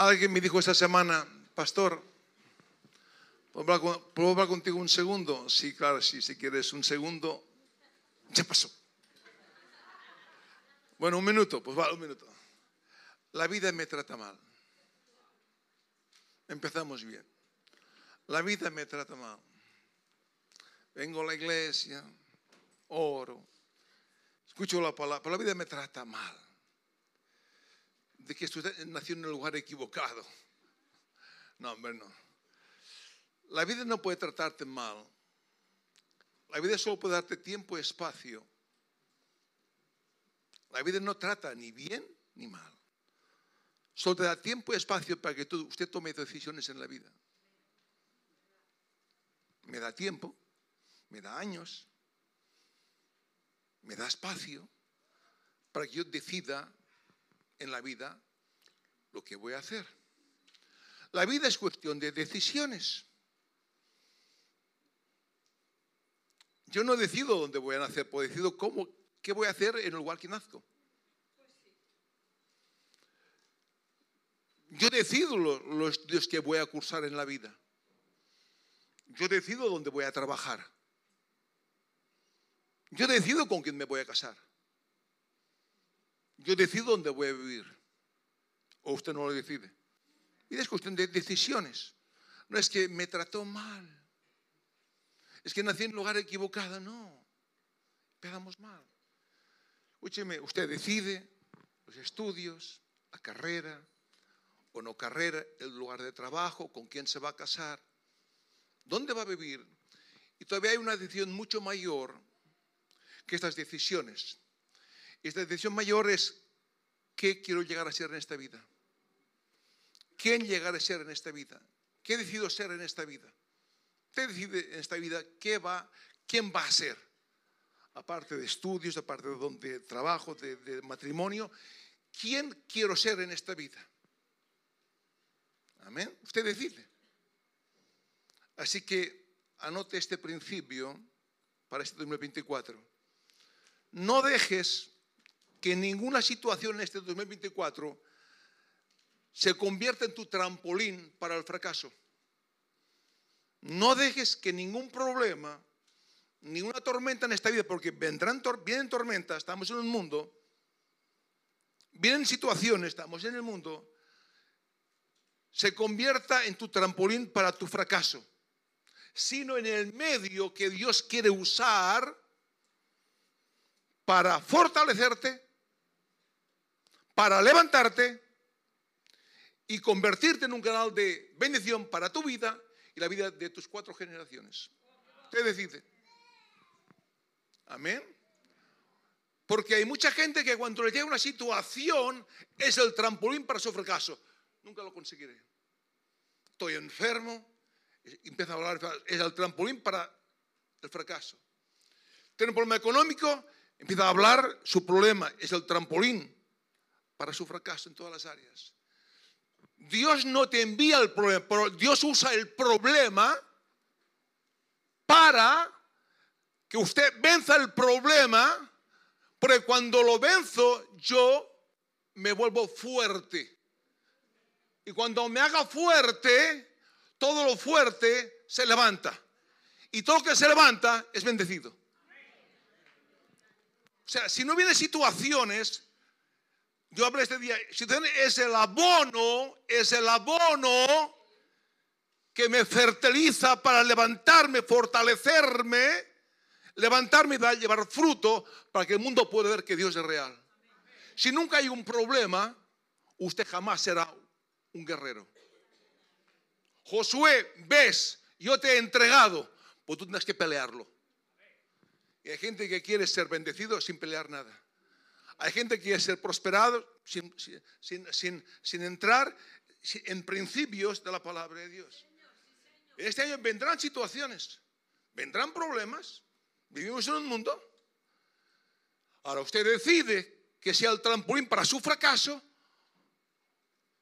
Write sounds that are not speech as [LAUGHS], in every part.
Alguien me dijo esta semana, pastor, ¿puedo hablar, ¿puedo hablar contigo un segundo? Sí, claro, sí, si quieres un segundo. Ya pasó. Bueno, un minuto, pues vale, un minuto. La vida me trata mal. Empezamos bien. La vida me trata mal. Vengo a la iglesia, oro, escucho la palabra, pero la vida me trata mal. De que usted nació en el lugar equivocado. No, hombre, no. La vida no puede tratarte mal. La vida solo puede darte tiempo y espacio. La vida no trata ni bien ni mal. Solo te da tiempo y espacio para que usted tome decisiones en la vida. Me da tiempo, me da años, me da espacio para que yo decida en la vida lo que voy a hacer. La vida es cuestión de decisiones. Yo no decido dónde voy a nacer, pues decido cómo, qué voy a hacer en el lugar que nazco. Yo decido los estudios que voy a cursar en la vida. Yo decido dónde voy a trabajar. Yo decido con quién me voy a casar. Yo decido dónde voy a vivir. O usted no lo decide. Y es cuestión de decisiones. No es que me trató mal. Es que nací en un lugar equivocado. No. Empezamos mal. Escúcheme, usted decide los estudios, la carrera o no carrera, el lugar de trabajo, con quién se va a casar, dónde va a vivir. Y todavía hay una decisión mucho mayor que estas decisiones. Esta decisión mayor es qué quiero llegar a ser en esta vida. ¿Quién llegar a ser en esta vida? ¿Qué decido ser en esta vida? Usted decide en esta vida qué va, quién va a ser. Aparte de estudios, aparte de, donde, trabajo, de, de matrimonio, ¿quién quiero ser en esta vida? Amén. Usted decide. Así que anote este principio para este 2024 no dejes que ninguna situación en este 2024 se convierta en tu trampolín para el fracaso. No dejes que ningún problema, ninguna tormenta en esta vida, porque vendrán, vienen tormentas, estamos en un mundo, vienen situaciones, estamos en el mundo, se convierta en tu trampolín para tu fracaso, sino en el medio que Dios quiere usar para fortalecerte, para levantarte y convertirte en un canal de bendición para tu vida y la vida de tus cuatro generaciones. Usted decide. Amén. Porque hay mucha gente que cuando le llega una situación es el trampolín para su fracaso. Nunca lo conseguiré. Estoy enfermo, empieza a hablar, es el trampolín para el fracaso. Tiene un problema económico, Empieza a hablar, su problema es el trampolín para su fracaso en todas las áreas. Dios no te envía el problema, Dios usa el problema para que usted venza el problema, porque cuando lo venzo yo me vuelvo fuerte. Y cuando me haga fuerte, todo lo fuerte se levanta. Y todo lo que se levanta es bendecido. O sea, si no viene situaciones, yo hablé este día, es el abono, es el abono que me fertiliza para levantarme, fortalecerme, levantarme y llevar fruto para que el mundo pueda ver que Dios es real. Si nunca hay un problema, usted jamás será un guerrero. Josué, ves, yo te he entregado, pues tú tienes que pelearlo. Y hay gente que quiere ser bendecido sin pelear nada. Hay gente que quiere ser prosperado sin, sin, entrar en principios de la palabra de Dios. Este año vendrán situaciones, vendrán problemas. Vivimos en un mundo. Ahora usted decide que sea el trampolín para su fracaso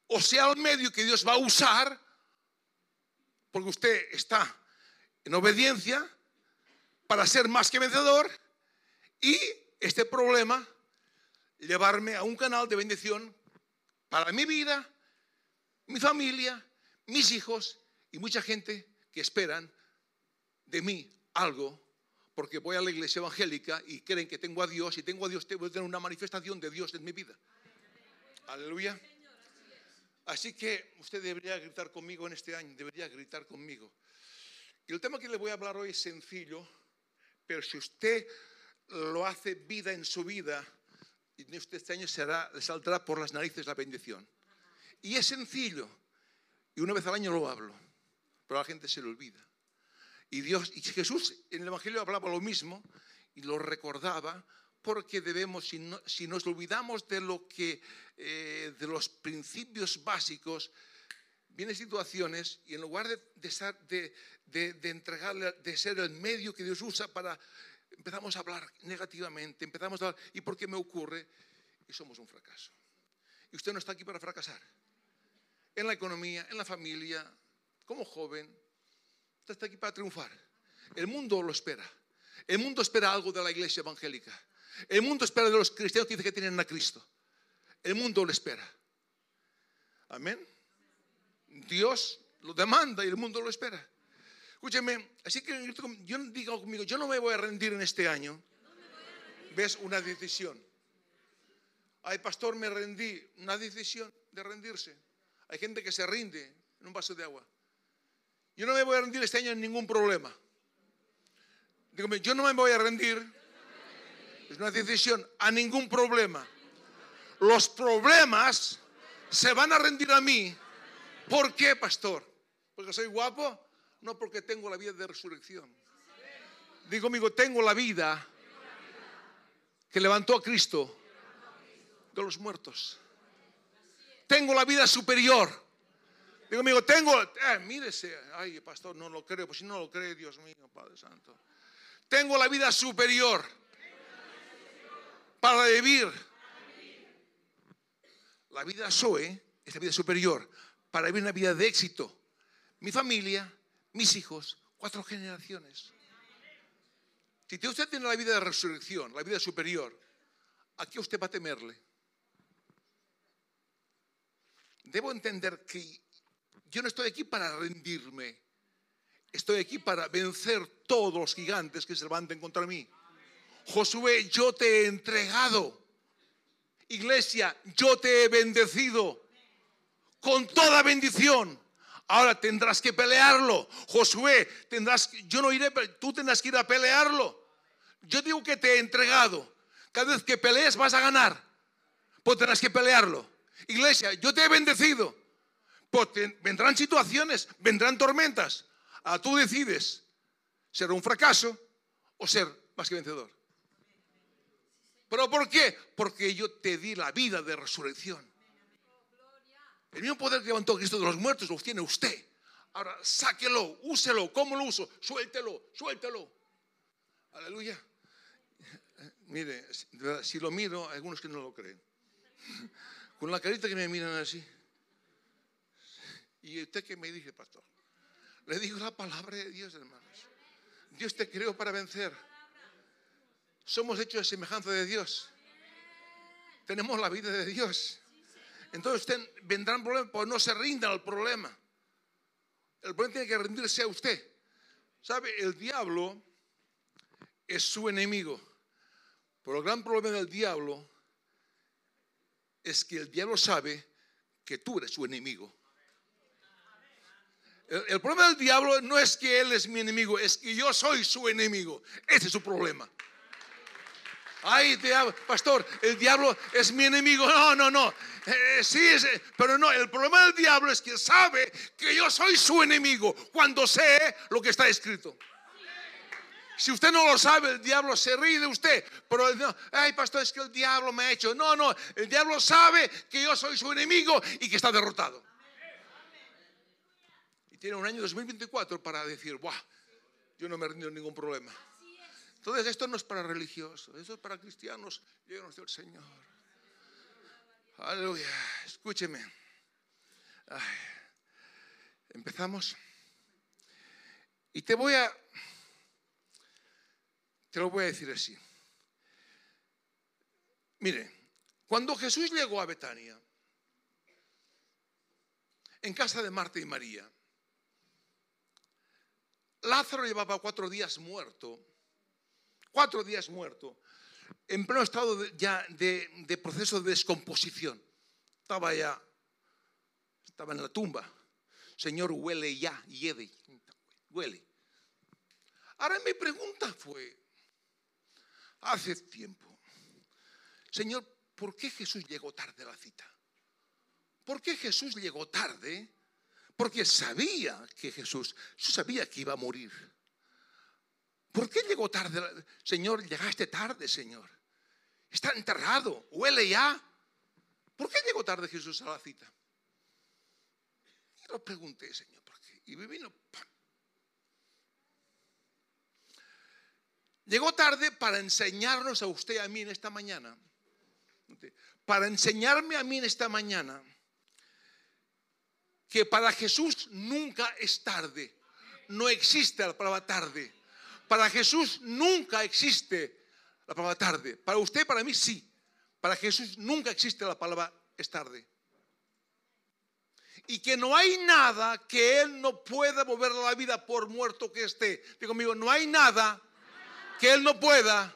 o sea el medio que Dios va a usar porque usted está en obediencia para ser más que vencedor y este problema llevarme a un canal de bendición para mi vida, mi mi familia, mis hijos y mucha gente que esperan de mí algo porque voy a la iglesia evangélica y creen que tengo a Dios y tengo a Dios, tengo que tener una manifestación de Dios en mi vida. Aleluya. Así que usted debería gritar conmigo en este año, debería gritar conmigo. Y el tema que le voy a hablar hoy es sencillo, pero si usted lo hace vida en su vida, este año será, le saldrá por las narices la bendición. Y es sencillo. Y una vez al año lo hablo, pero la gente se le olvida. Y Dios, y Jesús en el Evangelio hablaba lo mismo y lo recordaba porque debemos, si, nos olvidamos de lo que, eh, de los principios básicos, vienen situaciones y en lugar de, de, entregarle, de ser el medio que Dios usa para, empezamos a hablar negativamente, empezamos a hablar, ¿y por qué me ocurre? Y somos un fracaso. Y usted no está aquí para fracasar. En la economía, en la familia, como joven, usted está aquí para triunfar. El mundo lo espera. El mundo espera algo de la iglesia evangélica. El mundo espera de los cristianos que dicen que tienen a Cristo. El mundo lo espera. Amén. Dios lo demanda y el mundo lo espera. Escúcheme, así que yo digo conmigo, yo no me voy a rendir en este año. ¿Ves? Una decisión. Ay, pastor, me rendí. Una decisión de rendirse. Hay gente que se rinde en un vaso de agua. Yo no me voy a rendir este año en ningún problema. Dígame, yo no me voy a rendir es una decisión a ningún problema. Los problemas se van a rendir a mí. ¿Por qué, pastor? ¿Porque soy guapo? No, porque tengo la vida de resurrección. Digo, amigo, tengo la vida que levantó a Cristo de los muertos. Tengo la vida superior. Digo, amigo, tengo, eh, mírese, ay, pastor, no lo creo, pues si no lo cree, Dios mío, Padre Santo. Tengo la vida superior para vivir. La vida Zoe es la vida superior, para vivir una vida de éxito. Mi familia, mis hijos, cuatro generaciones. Si usted tiene la vida de resurrección, la vida superior, ¿a qué usted va a temerle? Debo entender que yo no estoy aquí para rendirme. Estoy aquí para vencer todos los gigantes que se levanten contra mí. Josué, yo te he entregado. Iglesia, yo te he bendecido con toda bendición. Ahora tendrás que pelearlo. Josué, tendrás, yo no iré, tú tendrás que ir a pelearlo. Yo digo que te he entregado. Cada vez que pelees vas a ganar. Pues tendrás que pelearlo. Iglesia, yo te he bendecido. Pues vendrán situaciones, vendrán tormentas. Ahora tú decides ser un fracaso o ser más que vencedor. ¿Pero por qué? Porque yo te di la vida de resurrección. El mismo poder que levantó a Cristo de los muertos lo tiene usted. Ahora sáquelo, úselo. ¿Cómo lo uso? Suéltelo, suéltelo. Aleluya. [LAUGHS] Mire, si lo miro, algunos que no lo creen. [LAUGHS] Con la carita que me miran así. ¿Y usted qué me dice, pastor? Le digo la palabra de Dios, hermanos. Dios te creó para vencer. Somos hechos de semejanza de Dios. Tenemos la vida de Dios. Entonces usted vendrán problemas, pues no se rinda al problema. El problema tiene que rendirse a usted. ¿Sabe? El diablo es su enemigo. Pero el gran problema del diablo es que el diablo sabe que tú eres su enemigo. El, el, problema del diablo no es que él es mi enemigo, es que yo soy su enemigo. Ese es su problema. Ay, pastor, el diablo es mi enemigo. No, no, no. Eh, sí, pero no, el problema del diablo es que sabe que yo soy su enemigo cuando sé lo que está escrito. Si usted no lo sabe, el diablo se ríe de usted. Pero no, ay, pastor, es que el diablo me ha hecho. No, no, el diablo sabe que yo soy su enemigo y que está derrotado. Y tiene un año 2024 para decir, Buah, yo no me he rendido ningún problema. Entonces esto no es para religiosos, esto es para cristianos llenos del Señor. Aleluya, escúcheme. empezamos. Y te voy a, te lo voy a decir así. Mire, cuando Jesús llegó a Betania, en casa de Marta y María. Lázaro llevaba cuatro días muerto, cuatro días muerto, en pleno estado ya de, proceso de descomposición. Estaba ya, estaba en la tumba. Señor, huele ya, huele. Ahora mi pregunta fue, hace tiempo, Señor, ¿por qué Jesús llegó tarde a la cita? ¿Por qué Jesús llegó tarde? Porque sabía que Jesús, sabía que iba a morir. ¿Por qué llegó tarde? Señor, llegaste tarde, Señor. Está enterrado, huele ya. ¿Por qué llegó tarde Jesús a la cita? Y lo pregunté, Señor, ¿por qué? Y me vino. Llegó tarde para enseñarnos a usted a mí en esta mañana. Para enseñarme a mí en esta mañana que para Jesús nunca es tarde. No existe la palabra tarde. Para Jesús nunca existe la palabra tarde. Para usted, para mí sí. Para Jesús nunca existe la palabra es tarde. Y que no hay nada que Él no pueda mover la vida por muerto que esté. Digo conmigo, no hay nada que Él no pueda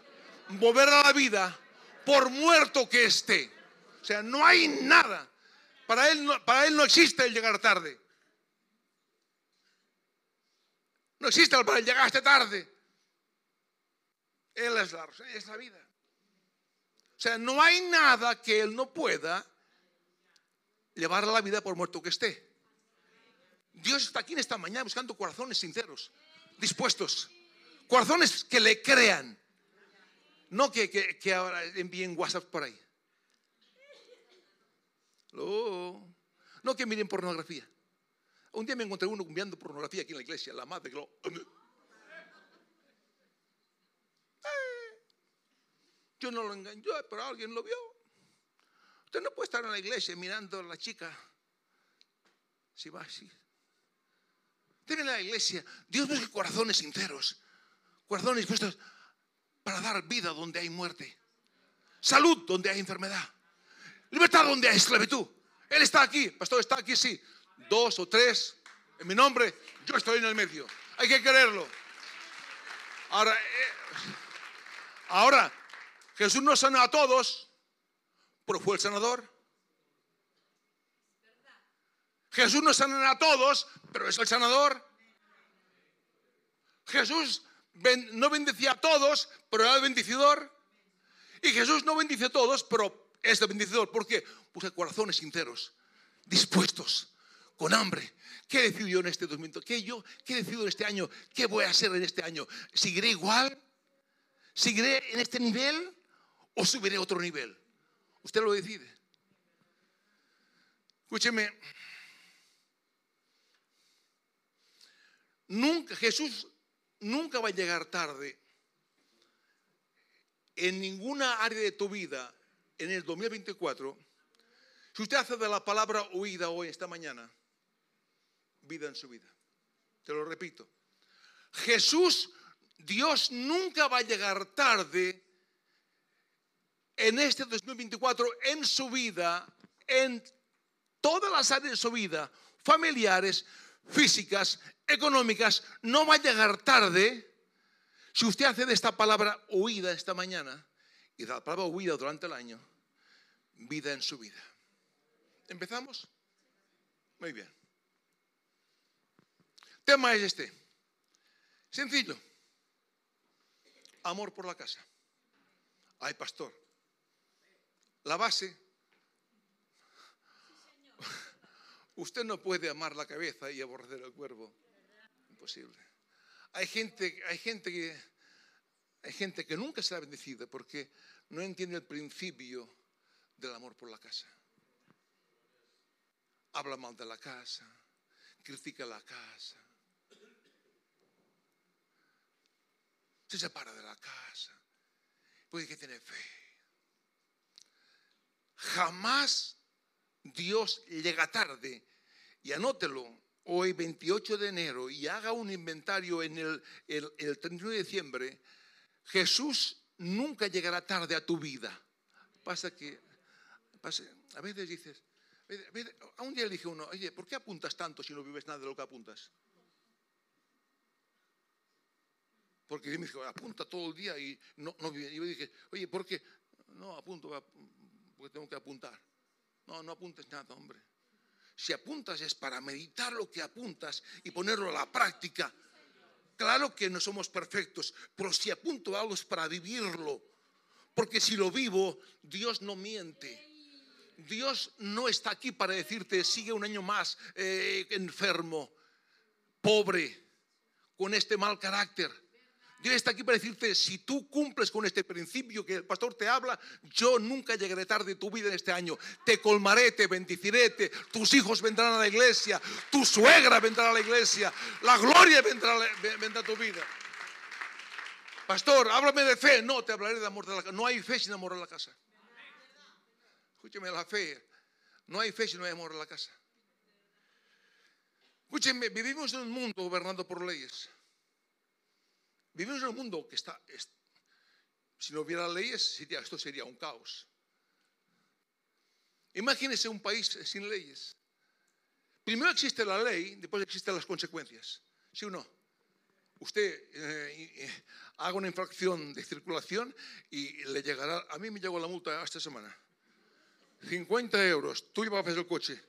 mover a la vida por muerto que esté. O sea, no hay nada. Para él, no, para él no existe el llegar tarde. No existe el llegaste tarde. Él es la, es la vida. O sea, no hay nada que él no pueda llevar a la vida por muerto que esté. Dios está aquí en esta mañana buscando corazones sinceros, dispuestos, corazones que le crean, no que, que, ahora envíen WhatsApp por ahí. No que miren pornografía. Un día me encontré uno enviando pornografía aquí en la iglesia, la madre que Yo no lo engañé, pero alguien lo vio. Usted no puede estar en la iglesia mirando a la chica si va así. Usted la iglesia, Dios busca corazones sinceros, corazones dispuestos para dar vida donde hay muerte, salud donde hay enfermedad. Libertad donde hay esclavitud. Él está aquí, pastor, está aquí, sí. Dos o tres, en mi nombre, yo estoy en el medio. Hay que quererlo. Ahora, eh, ahora Jesús no sana a todos, pero fue el sanador. Jesús no sana a todos, pero es el sanador. Jesús no bendecía a todos, pero era el bendicidor. Y Jesús no bendice a todos, pero este bendición. ¿Por qué? Busca corazones sinceros, dispuestos, con hambre. ¿Qué decido yo en este 2020? ¿Qué yo? ¿Qué en este año? ¿Qué voy a hacer en este año? ¿Seguiré igual? ¿Seguiré en este nivel? ¿O subiré a otro nivel? Usted lo decide. Escúcheme. Jesús nunca va a llegar tarde en ninguna área de tu vida en el 2024, si usted hace de la palabra huida hoy, esta mañana, vida en su vida. Te lo repito. Jesús, Dios nunca va a llegar tarde en este 2024 en su vida, en todas las áreas de su vida, familiares, físicas, económicas, no va a llegar tarde si usted hace de esta palabra huida esta mañana y de la palabra huida durante el año vida en su vida. ¿Empezamos? Muy bien. Tema es este. Sencillo. Amor por la casa. Ay, pastor. La base. Usted no puede amar la cabeza y aborrecer el cuerpo. Imposible. Hay gente, hay gente que hay gente que nunca será bendecida porque no entiende el principio del amor por la casa. Habla mal de la casa, critica la casa, se separa de la casa, puede que tiene fe. Jamás Dios llega tarde y anótelo hoy 28 de enero y haga un inventario en el, el, el 31 de diciembre, Jesús nunca llegará tarde a tu vida. Pasa que a veces dices, A un día le dije a uno, oye, ¿por qué apuntas tanto si no vives nada de lo que apuntas? Porque me dijo, apunta todo el día y no, no. Y yo dije, oye, ¿por qué? No, apunto tengo que apuntar. No, no apuntes nada, hombre. Si apuntas es para meditar lo que apuntas y ponerlo a la práctica. Claro que no somos perfectos, pero si apunto algo es para vivirlo. Porque si lo vivo, Dios no miente. Dios no está aquí para decirte, sigue un año más eh, enfermo, pobre, con este mal carácter. Dios está aquí para decirte, si tú cumples con este principio que el pastor te habla, yo nunca llegaré tarde tu vida en este año. Te colmaré, te bendiciré, tus hijos vendrán a la iglesia, tu suegra vendrá a la iglesia, la gloria vendrá, a tu vida. Pastor, háblame de fe. No, te hablaré de amor de la casa. No hay fe sin amor en la casa. Escúcheme la fe. No hay fe si no hay amor en la casa. Escúcheme, vivimos en un mundo gobernado por leyes. Vivimos en un mundo que está, si no hubiera leyes, esto sería un caos. Imagínese un país sin leyes. Primero existe la ley, después existen las consecuencias. ¿Sí o no? Usted eh, haga una infracción de circulación y le llegará, a mí me llegó la multa esta semana. 50 euros, tú llevabas el coche.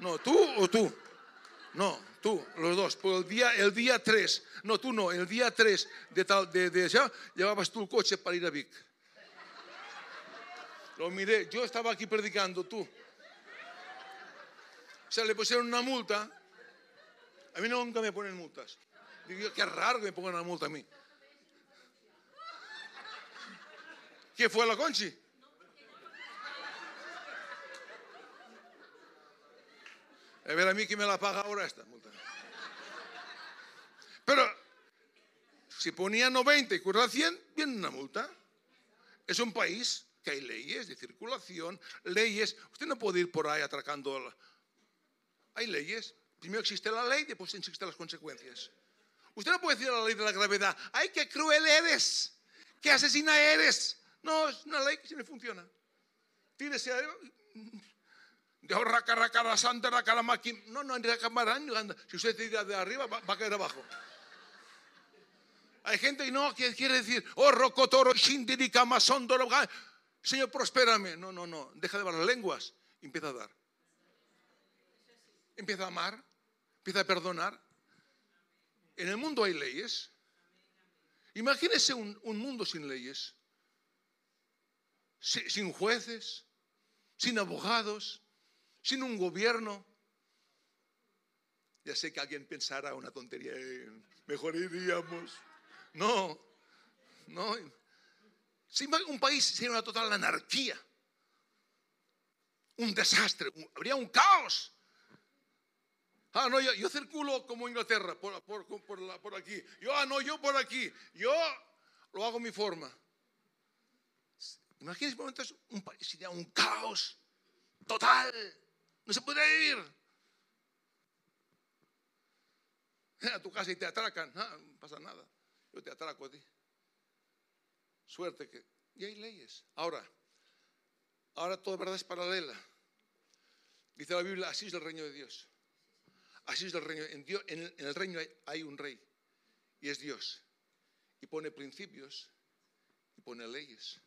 No, tú o tú. No, tú, los dos. Por el día, el día 3, no, tú no, el día 3 de tal, de, de ya, llevabas tú coche para ir a Vic. Lo miré, yo estaba aquí predicando, tú. O sea, le pusieron una multa. A mí nunca me ponen multas. Digo, qué raro que me pongan una multa a mí. ¿Qué fue la Conchi? A ver a mí que me la paga ahora esta multa. Pero si ponía 90 y curra 100, viene una multa. Es un país que hay leyes de circulación, leyes. Usted no puede ir por ahí atracando. Hay leyes. Primero existe la ley, después existen las consecuencias. Usted no puede decir la ley de la gravedad. ¡Ay, qué cruel eres! ¡Qué asesina eres! No, es una ley que me funciona. Tírese a No, no. Si usted tira de arriba, va, a caer abajo. Hay gente que no que quiere decir, oh, rocotoro. Señor, prospérame. No, no, no. Deja de hablar lenguas. Empieza a dar. Empieza a amar. Empieza a perdonar. En el mundo hay leyes. Imagínese un, mundo sin leyes. sin jueces. Sin abogados sin un gobierno. Ya sé que alguien pensará una tontería, mejor iríamos. No, no. Un país sería una total anarquía, un desastre, habría un caos. Ah, no, yo, circulo como Inglaterra, por, por, aquí. Yo, ah, no, yo por aquí. Yo lo hago mi forma. Imagínense momentos, un país sería un caos total. No se puede vivir. [LAUGHS] A tu casa y te atracan. No, pasa nada. Yo te atraco a ti. Suerte que. Y hay leyes. Ahora, ahora toda verdad es paralela. Dice la Biblia, así es el reino de Dios. Así es el reino. En, Dios, en, el, reino hay un rey. Y es Dios. Y pone principios y pone leyes.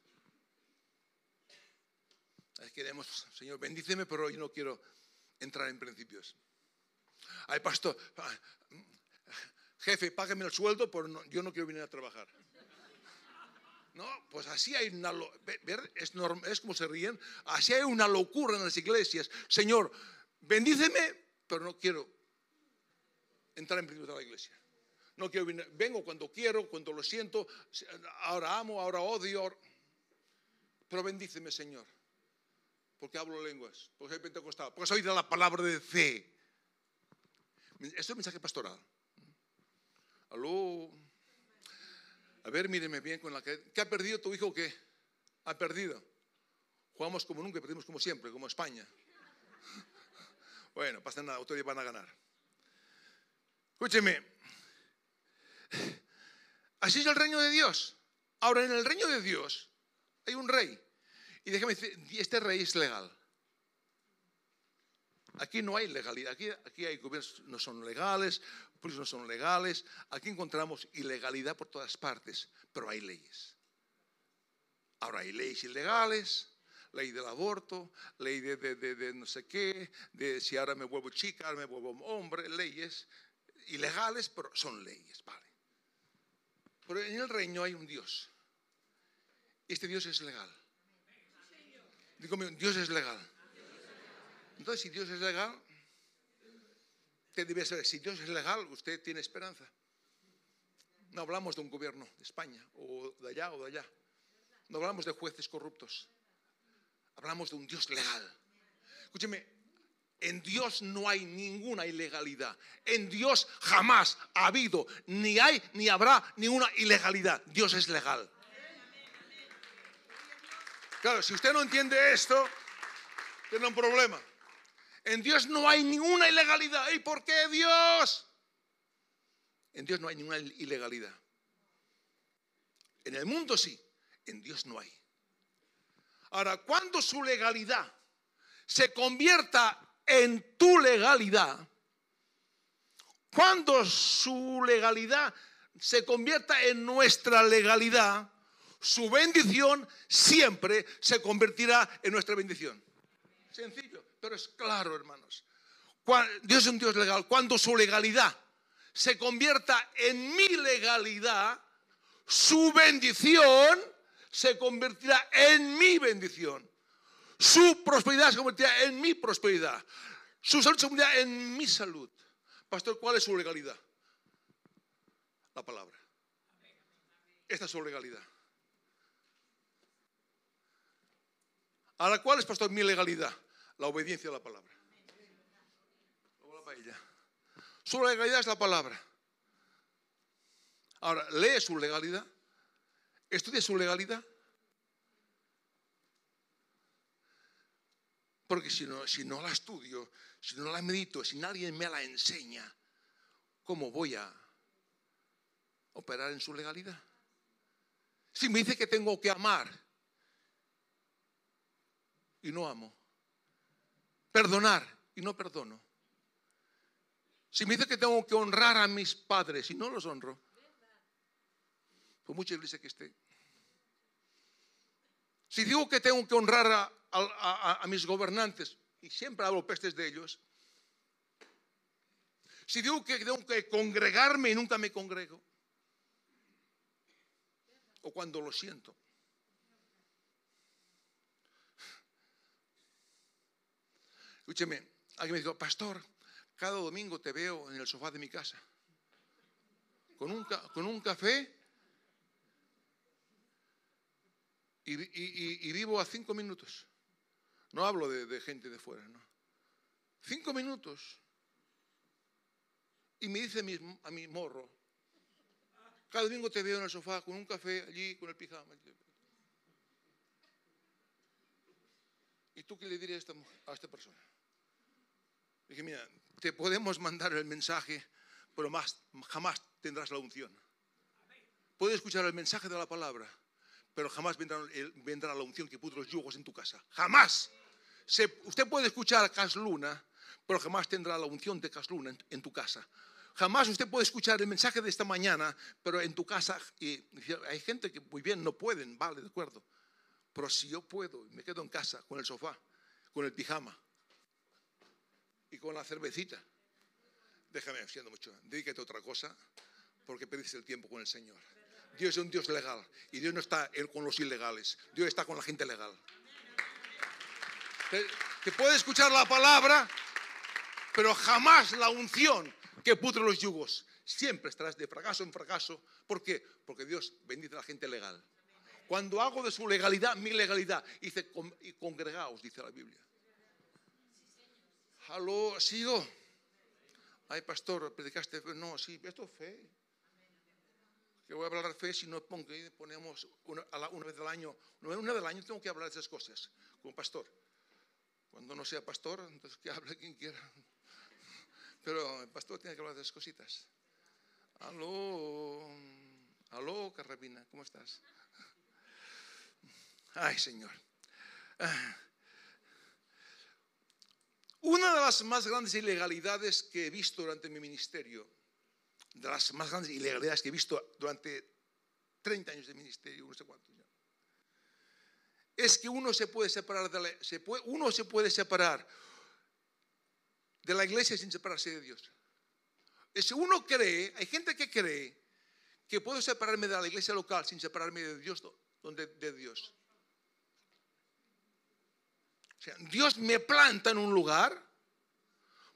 Queremos, Señor, bendíceme, pero yo no quiero entrar en principios. Ay, pastor, jefe, págame el sueldo, pero yo no quiero venir a trabajar. No, pues así hay una, es, es como se ríen, así hay una locura en las iglesias. Señor, bendíceme, pero no quiero entrar en principios de la iglesia. No quiero venir, vengo cuando quiero, cuando lo siento, ahora amo, ahora odio, pero bendíceme, Señor porque hablo lenguas, porque soy pentecostal, porque soy de la palabra de fe. Esto es mensaje pastoral. Aló. A ver, míreme bien con la que. ¿Qué ha perdido tu hijo o qué? Ha perdido. Jugamos como nunca y perdimos como siempre, como España. [LAUGHS] Bueno, pasa nada, día van a ganar. Escúcheme. Así es el reino de Dios. Ahora, en el reino de Dios hay un rey. Y déjame decir, este rey es legal. Aquí no hay legalidad. Aquí, aquí hay gobiernos no son legales, políticos no son legales. Aquí encontramos ilegalidad por todas partes, pero hay leyes. Ahora hay leyes ilegales, ley del aborto, ley de, de, no sé qué, de si ahora me vuelvo chica, ahora me vuelvo hombre, leyes ilegales, pero son leyes, vale. Pero en el reino hay un Dios. Este Dios es legal. Digo, Dios es legal. Entonces, si Dios es legal, ¿qué debe ser? Si Dios es legal, usted tiene esperanza. No hablamos de un gobierno de España, o de allá, o de allá. No hablamos de jueces corruptos. Hablamos de un Dios legal. Escúcheme, en Dios no hay ninguna ilegalidad. En Dios jamás ha habido, ni hay, ni habrá ninguna ilegalidad. Dios es legal. Claro, si usted no entiende esto, tiene un problema. En Dios no hay ninguna ilegalidad. ¿Y por qué Dios? En Dios no hay ninguna ilegalidad. En el mundo sí, en Dios no hay. Ahora, cuando su legalidad se convierta en tu legalidad, cuando su legalidad se convierta en nuestra legalidad, su bendición siempre se convertirá en nuestra bendición. Sencillo, pero es claro, hermanos. Dios es un Dios legal. Cuando su legalidad se convierta en mi legalidad, su bendición se convertirá en mi bendición. Su prosperidad se convertirá en mi prosperidad. Su salud se convertirá en mi salud. Pastor, ¿cuál es su legalidad? La palabra. Esta es su legalidad. Ahora, ¿cuál es, pastor, mi legalidad? La obediencia a la palabra. Su legalidad es la palabra. Ahora, lee su legalidad. Estudia su legalidad. Porque si no, si no la estudio, si no la medito, si nadie me la enseña, ¿cómo voy a operar en su legalidad? Si me dice que tengo que amar y no amo, perdonar y no perdono, si me dice que tengo que honrar a mis padres y no los honro, por mucha iglesia que esté, si digo que tengo que honrar a, mis gobernantes, y siempre hablo pestes de ellos, si digo que tengo que congregarme y nunca me congrego, o cuando lo siento, escúcheme, alguien me dijo, pastor, cada domingo te veo en el sofá de mi casa, con un, con un café y, vivo a cinco minutos. No hablo de, gente de fuera, no. Cinco minutos. Y me dice a mi, morro, cada domingo te veo en el sofá con un café allí, con el pijama. ¿Y tú qué le dirías a esta, a esta persona? Dije, mira, te podemos mandar el mensaje, pero más, jamás tendrás la unción. Puedes escuchar el mensaje de la palabra, pero jamás vendrá, la unción que puso los yugos en tu casa. Jamás. usted puede escuchar a Casluna, pero jamás tendrá la unción de Casluna en, tu casa. Jamás usted puede escuchar el mensaje de esta mañana, pero en tu casa, y, hay gente que muy bien no pueden, vale, de acuerdo. Pero si yo puedo, me quedo en casa con el sofá, con el pijama y con la cervecita, déjame, siendo mucho, dedícate a otra cosa, porque pediste el tiempo con el Señor. Dios es un Dios legal y Dios no está con los ilegales, Dios está con la gente legal. Que puede escuchar la palabra, pero jamás la unción que pudre los yugos. Siempre estarás de fracaso en fracaso. ¿Por qué? Porque Dios bendice a la gente legal. Cuando hago de su legalidad mi legalidad, dice, y congregaos, dice la Biblia. Aló, sigo. Ay, pastor, predicaste fe. No, sí, esto es fe que voy a hablar de fe si no ponemos una, vez al año, una vez al año tengo que hablar de esas cosas como pastor. Cuando no sea pastor, entonces que hable quien quiera. Pero el pastor tiene que hablar de esas cositas. Aló, aló, Carrabina, ¿cómo estás? Ay, Señor. Una de las más grandes ilegalidades que he visto durante mi ministerio, de las más grandes ilegalidades que he visto durante 30 años de ministerio, no sé cuántos ya, es que uno se puede separar de la, se puede, separar de la iglesia sin separarse de Dios. Si uno cree, hay gente que cree que puedo separarme de la iglesia local sin separarme de Dios, de Dios. O sea, Dios me planta en un lugar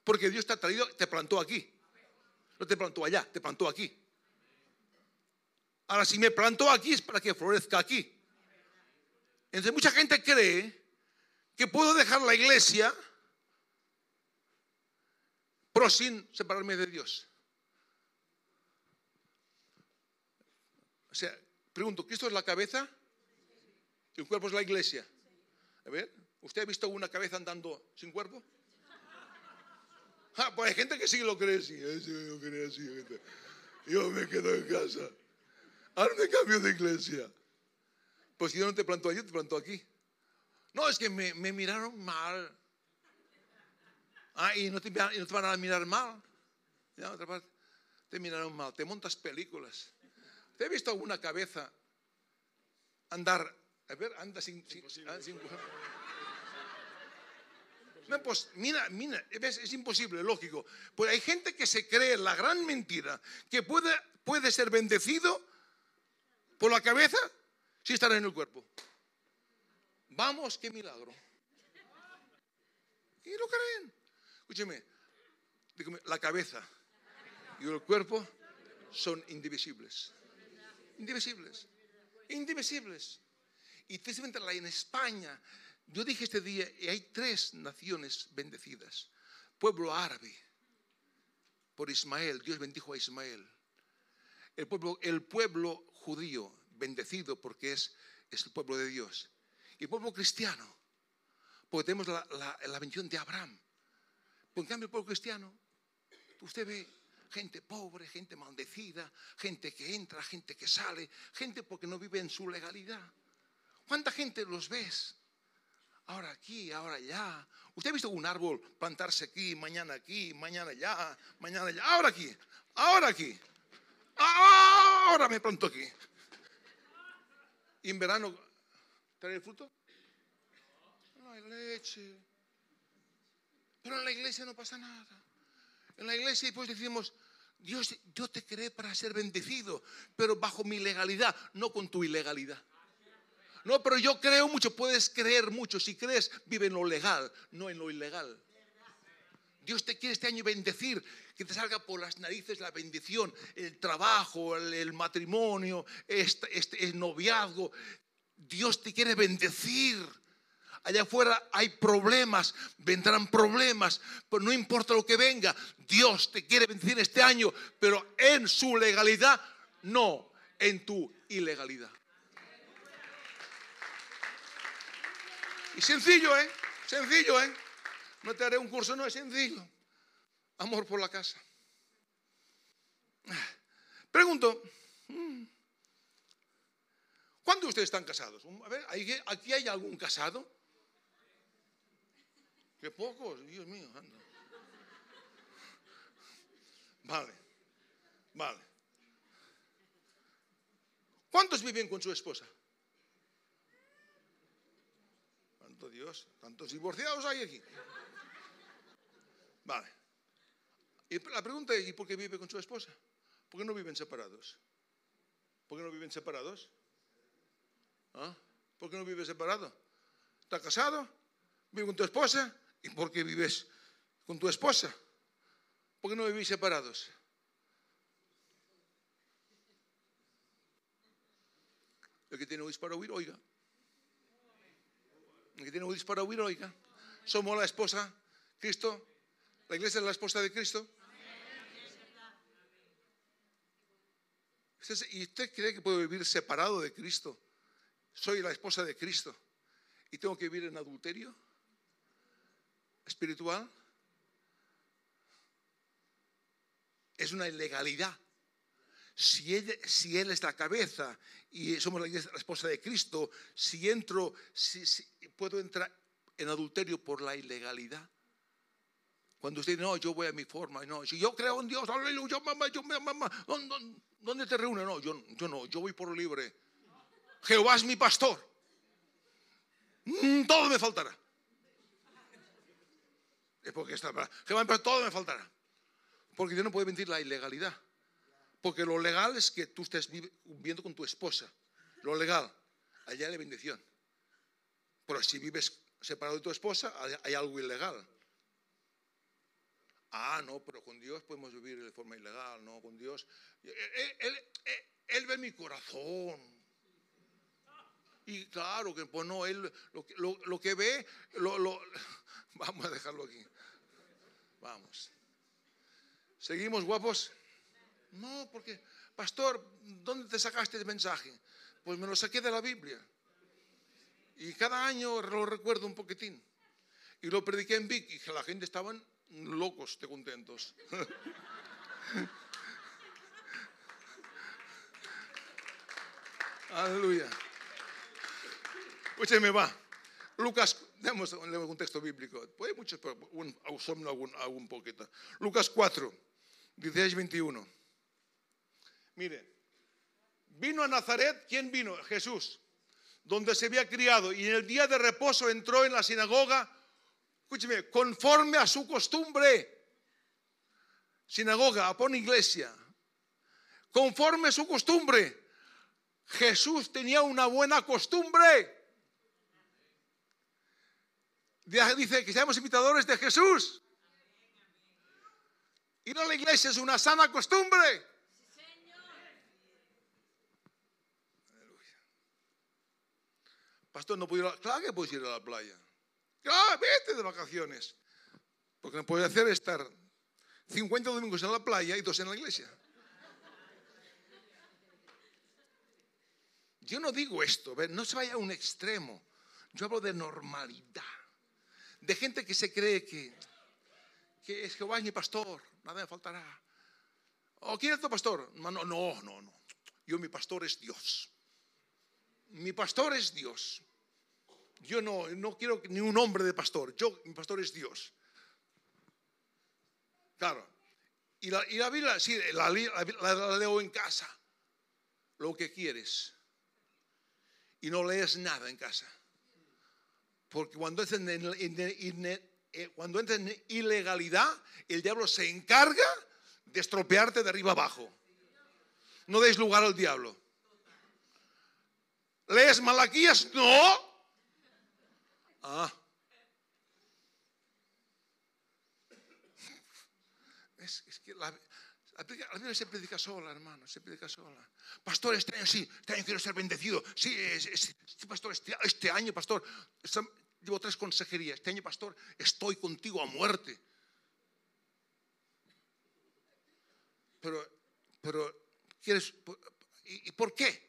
porque Dios te ha traído, te plantó aquí. No te plantó allá, te plantó aquí. Ahora, si me plantó aquí es para que florezca aquí. Entonces, mucha gente cree que puedo dejar la iglesia, pero sin separarme de Dios. O sea, pregunto, ¿Cristo es la cabeza? ¿Y el cuerpo es la iglesia? A ver, ¿usted ha visto una cabeza andando sin cuerpo? Ah, pues hay gente que sí lo cree así. Yo, creo así, yo me quedo en casa. Ahora me cambio de iglesia. Pues si yo no te planto allí, te planto aquí. No, es que me, miraron mal. Ah, y no, te, van a mirar mal. Ya, otra parte. Te miraron mal. Te montas películas. ¿Te he visto alguna cabeza andar? A ver, anda sin. sin, pues mira, mira, es imposible, lógico. Pues hay gente que se cree la gran mentira que puede, puede ser bendecido por la cabeza si estará en el cuerpo. Vamos, qué milagro. Y lo creen. Escúcheme, la cabeza y el cuerpo son indivisibles. Indivisibles. Indivisibles. Y precisamente en España yo dije este día, hay tres naciones bendecidas. Pueblo árabe, por Ismael, Dios bendijo a Ismael. El pueblo, el pueblo judío, bendecido porque es, es el pueblo de Dios. Y el pueblo cristiano, porque tenemos la, la, bendición de Abraham. Pero en cambio el pueblo cristiano, usted ve gente pobre, gente maldecida, gente que entra, gente que sale, gente porque no vive en su legalidad. ¿Cuánta gente los ves? Ahora aquí, ahora allá. ¿Usted ha visto un árbol plantarse aquí, mañana aquí, mañana allá, mañana allá? Ahora aquí, ahora aquí. Ahora me planto aquí. ¿Y en verano trae fruto? No hay leche. Pero en la iglesia no pasa nada. En la iglesia pues decimos, Dios, yo te creé para ser bendecido, pero bajo mi legalidad, no con tu ilegalidad. No, pero yo creo mucho, puedes creer mucho. Si crees, vive en lo legal, no en lo ilegal. Dios te quiere este año bendecir, que te salga por las narices la bendición, el trabajo, el, matrimonio, este, este, el noviazgo. Dios te quiere bendecir. Allá afuera hay problemas, vendrán problemas, pero no importa lo que venga, Dios te quiere bendecir este año, pero en su legalidad, no en tu ilegalidad. Y sencillo, ¿eh? Sencillo, ¿eh? No te haré un curso, no, es sencillo. Amor por la casa. Pregunto, mm, ¿cuántos de ustedes están casados? A ver, ¿aquí hay algún casado? Qué pocos, Dios mío. Vale, vale. ¿Cuántos viven con su esposa? Dios, tantos divorciados hay aquí. Vale. Y la pregunta es, ¿y por qué vive con su esposa? ¿Por qué no viven separados? ¿Por qué no viven separados? ¿Ah? ¿Por qué no vives separado? ¿Estás casado? ¿Vive con tu esposa? ¿Y por qué vives con tu esposa? ¿Por qué no vivís separados? El que tiene oídos para oír, oiga que tiene oídos para oír, oiga. Somos la esposa, Cristo. La iglesia es la esposa de Cristo. ¿Y usted cree que puedo vivir separado de Cristo? Soy la esposa de Cristo. ¿Y tengo que vivir en adulterio? ¿Espiritual? Es una ilegalidad. Si él, es la cabeza y somos la, esposa de Cristo, si entro, si, puedo entrar en adulterio por la ilegalidad. Cuando usted dice, no, yo voy a mi forma, no, si yo creo en Dios, aleluya, mamá, yo, mamá, ¿dónde, dónde te reúne? No, yo, yo no, yo voy por libre. Jehová es mi pastor. Mm, todo me faltará. Es porque está, Jehová, todo me faltará. Porque Dios no puede mentir la ilegalidad. Porque lo legal es que tú estés viviendo con tu esposa. Lo legal. Allá hay bendición. Pero si vives separado de tu esposa, hay algo ilegal. Ah, no, pero con Dios podemos vivir de forma ilegal, no, con Dios. Él, ve mi corazón. Y claro que, pues no, Él lo, que ve, lo, [LAUGHS] vamos a dejarlo aquí. Vamos. ¿Seguimos guapos? No, porque, pastor, ¿dónde te sacaste el mensaje? Pues me lo saqué de la Biblia. Y cada año lo recuerdo un poquitín. Y lo prediqué en Vic y la gente estaban locos de contentos. [LAUGHS] Aleluya. me va. Lucas, demos un texto bíblico. Hay muchos, pero un, algún, algún poquito. Lucas 4, 16, 21. Mire, vino a Nazaret, ¿quién vino? Jesús donde se había criado y en el día de reposo entró en la sinagoga, escúcheme, conforme a su costumbre. Sinagoga, pone iglesia. Conforme a su costumbre. Jesús tenía una buena costumbre. Dice que seamos imitadores de Jesús. Ir a la iglesia es una sana costumbre. Pastor, no puedo ir a la... Claro que puedes ir a la playa. Claro, vete de vacaciones. Porque no puede hacer estar 50 domingos en la playa y dos en la iglesia. Yo no digo esto, no se vaya a un extremo. Yo hablo de normalidad. De gente que se cree que, que es Jehová es mi pastor, nada me faltará. ¿O quién es tu pastor? No, no, no, no. Yo, mi pastor es Dios. Mi pastor es Dios. Yo no, no quiero ni un hombre de pastor. Yo, mi pastor es Dios. Claro. Y la, y la Biblia, sí, la, leo en casa. Lo que quieres. Y no lees nada en casa. Porque cuando entras en, eh, cuando en ilegalidad, el diablo se encarga de estropearte de arriba abajo. No deis lugar al diablo. ¿Lees Malaquías? No. Ah. Es, que la, Biblia se predica sola, hermano, se predica sola. Pastor, este año sí, este año quiero ser bendecido. Sí, pastor, este, este, año, pastor, llevo tres consejerías. Este año, pastor, estoy contigo a muerte. Pero, pero, ¿quieres? ¿Y, y por qué?